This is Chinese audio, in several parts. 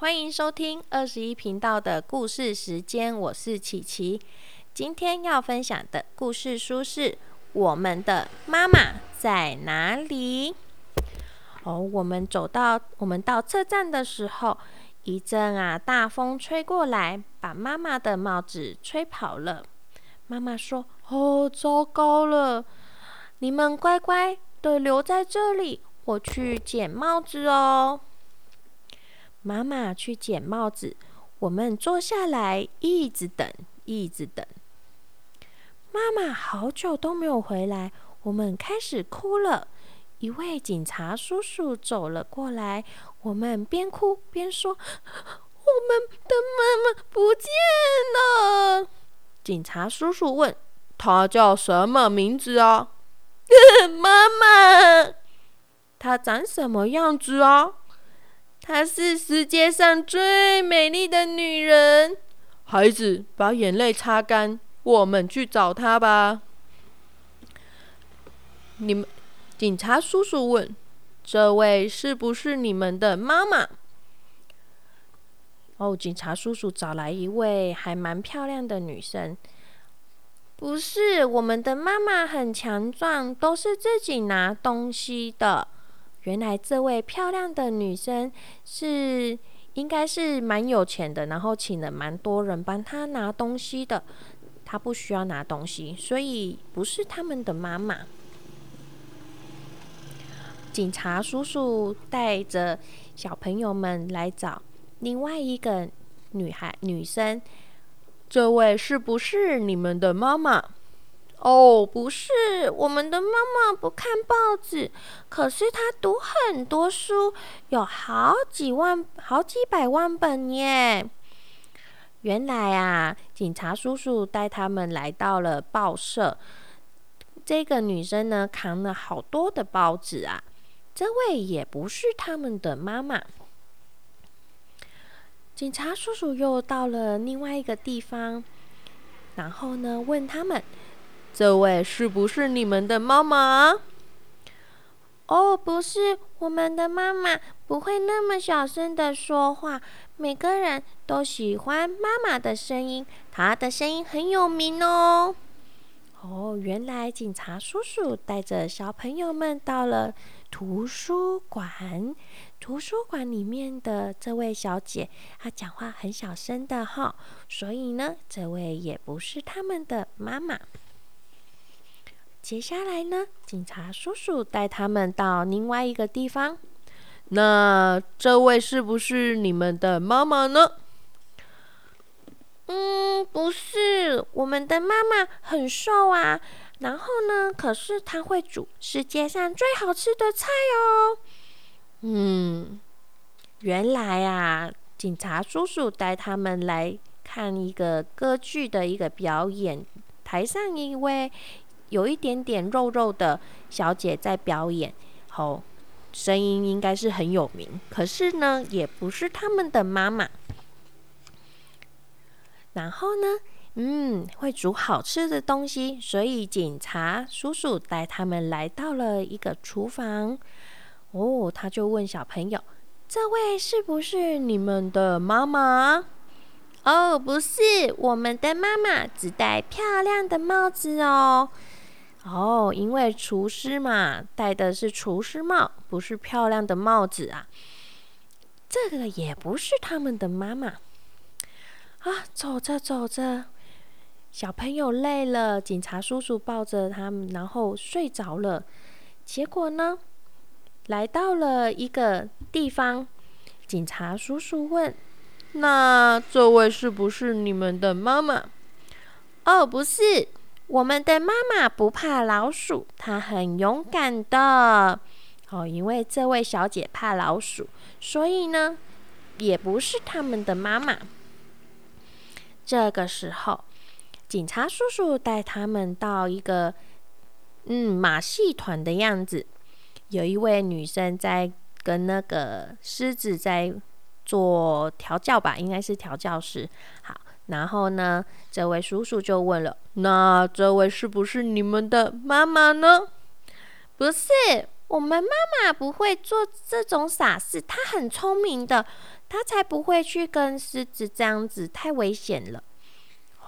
欢迎收听二十一频道的故事时间，我是琪琪。今天要分享的故事书是《我们的妈妈在哪里》。哦，我们走到我们到车站的时候，一阵啊大风吹过来，把妈妈的帽子吹跑了。妈妈说：“哦，糟糕了！你们乖乖的留在这里，我去捡帽子哦。”妈妈去捡帽子，我们坐下来，一直等，一直等。妈妈好久都没有回来，我们开始哭了。一位警察叔叔走了过来，我们边哭边说：“我们的妈妈不见了。”警察叔叔问：“她叫什么名字啊？” 妈妈，她长什么样子啊？她是世界上最美丽的女人。孩子，把眼泪擦干，我们去找她吧。你们，警察叔叔问：“这位是不是你们的妈妈？”哦，警察叔叔找来一位还蛮漂亮的女生。不是，我们的妈妈很强壮，都是自己拿东西的。原来这位漂亮的女生是应该是蛮有钱的，然后请了蛮多人帮她拿东西的。她不需要拿东西，所以不是他们的妈妈。警察叔叔带着小朋友们来找另外一个女孩女生，这位是不是你们的妈妈？哦，不是，我们的妈妈不看报纸，可是她读很多书，有好几万、好几百万本耶。原来啊，警察叔叔带他们来到了报社。这个女生呢，扛了好多的报纸啊。这位也不是他们的妈妈。警察叔叔又到了另外一个地方，然后呢，问他们。这位是不是你们的妈妈？哦，不是，我们的妈妈不会那么小声的说话。每个人都喜欢妈妈的声音，她的声音很有名哦。哦，原来警察叔叔带着小朋友们到了图书馆。图书馆里面的这位小姐，她讲话很小声的哈，所以呢，这位也不是他们的妈妈。接下来呢，警察叔叔带他们到另外一个地方。那这位是不是你们的妈妈呢？嗯，不是，我们的妈妈很瘦啊。然后呢，可是她会煮世界上最好吃的菜哦。嗯，原来啊，警察叔叔带他们来看一个歌剧的一个表演，台上一位。有一点点肉肉的小姐在表演，哦，声音应该是很有名。可是呢，也不是他们的妈妈。然后呢，嗯，会煮好吃的东西，所以警察叔叔带他们来到了一个厨房。哦，他就问小朋友：“这位是不是你们的妈妈？”哦，不是，我们的妈妈只戴漂亮的帽子哦。哦，因为厨师嘛，戴的是厨师帽，不是漂亮的帽子啊。这个也不是他们的妈妈啊。走着走着，小朋友累了，警察叔叔抱着他们，然后睡着了。结果呢，来到了一个地方，警察叔叔问：“那这位是不是你们的妈妈？”哦，不是。我们的妈妈不怕老鼠，她很勇敢的。哦，因为这位小姐怕老鼠，所以呢，也不是他们的妈妈。这个时候，警察叔叔带他们到一个嗯马戏团的样子，有一位女生在跟那个狮子在做调教吧，应该是调教师。好。然后呢，这位叔叔就问了：“那这位是不是你们的妈妈呢？”“不是，我们妈妈不会做这种傻事，她很聪明的，她才不会去跟狮子这样子，太危险了。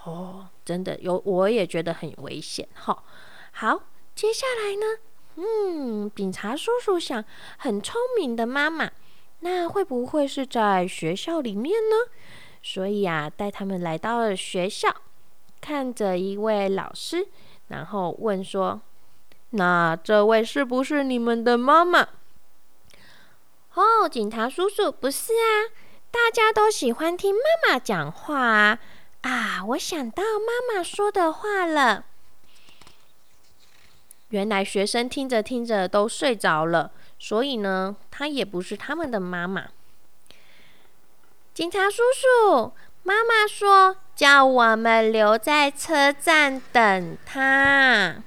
哦，真的有，我也觉得很危险。哈，好，接下来呢？嗯，警察叔叔想，很聪明的妈妈，那会不会是在学校里面呢？所以啊，带他们来到了学校，看着一位老师，然后问说：“那这位是不是你们的妈妈？”哦，警察叔叔，不是啊，大家都喜欢听妈妈讲话啊。啊，我想到妈妈说的话了。原来学生听着听着都睡着了，所以呢，她也不是他们的妈妈。警察叔叔，妈妈说叫我们留在车站等他。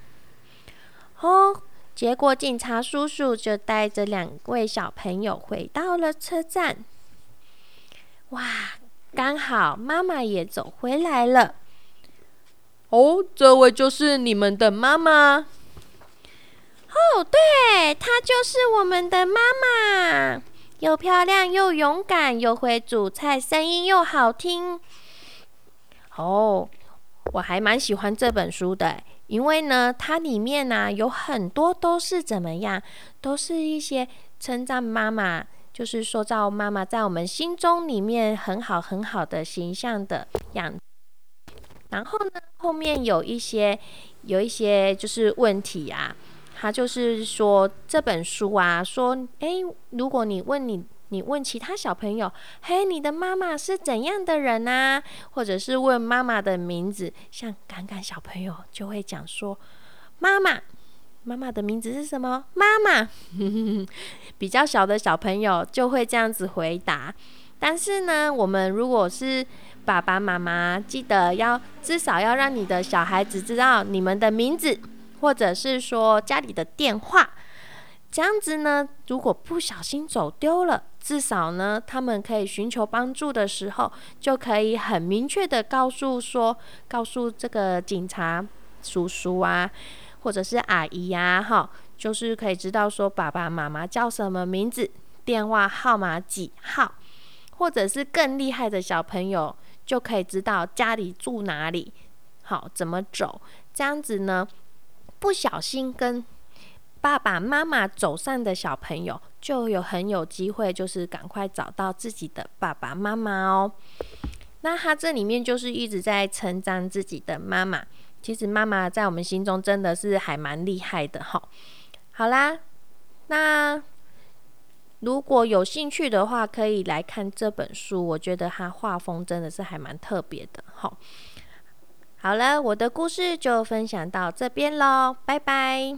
哦，结果警察叔叔就带着两位小朋友回到了车站。哇，刚好妈妈也走回来了。哦，这位就是你们的妈妈。哦，对，她就是我们的妈妈，又漂亮又勇敢，又会煮菜，声音又好听。哦，我还蛮喜欢这本书的，因为呢，它里面呢有很多都是怎么样，都是一些称赞妈妈，就是塑造妈妈在我们心中里面很好很好的形象的样子。然后呢，后面有一些有一些就是问题啊。他就是说这本书啊，说，诶，如果你问你，你问其他小朋友，嘿，你的妈妈是怎样的人啊？或者是问妈妈的名字，像敢敢小朋友就会讲说，妈妈，妈妈的名字是什么？妈妈。比较小的小朋友就会这样子回答。但是呢，我们如果是爸爸妈妈，记得要至少要让你的小孩子知道你们的名字。或者是说家里的电话，这样子呢，如果不小心走丢了，至少呢，他们可以寻求帮助的时候，就可以很明确的告诉说，告诉这个警察叔叔啊，或者是阿姨呀，哈，就是可以知道说爸爸妈妈叫什么名字，电话号码几号，或者是更厉害的小朋友，就可以知道家里住哪里，好怎么走，这样子呢。不小心跟爸爸妈妈走散的小朋友，就有很有机会，就是赶快找到自己的爸爸妈妈哦。那他这里面就是一直在称赞自己的妈妈。其实妈妈在我们心中真的是还蛮厉害的哈。好啦，那如果有兴趣的话，可以来看这本书。我觉得他画风真的是还蛮特别的哈。好了，我的故事就分享到这边喽，拜拜。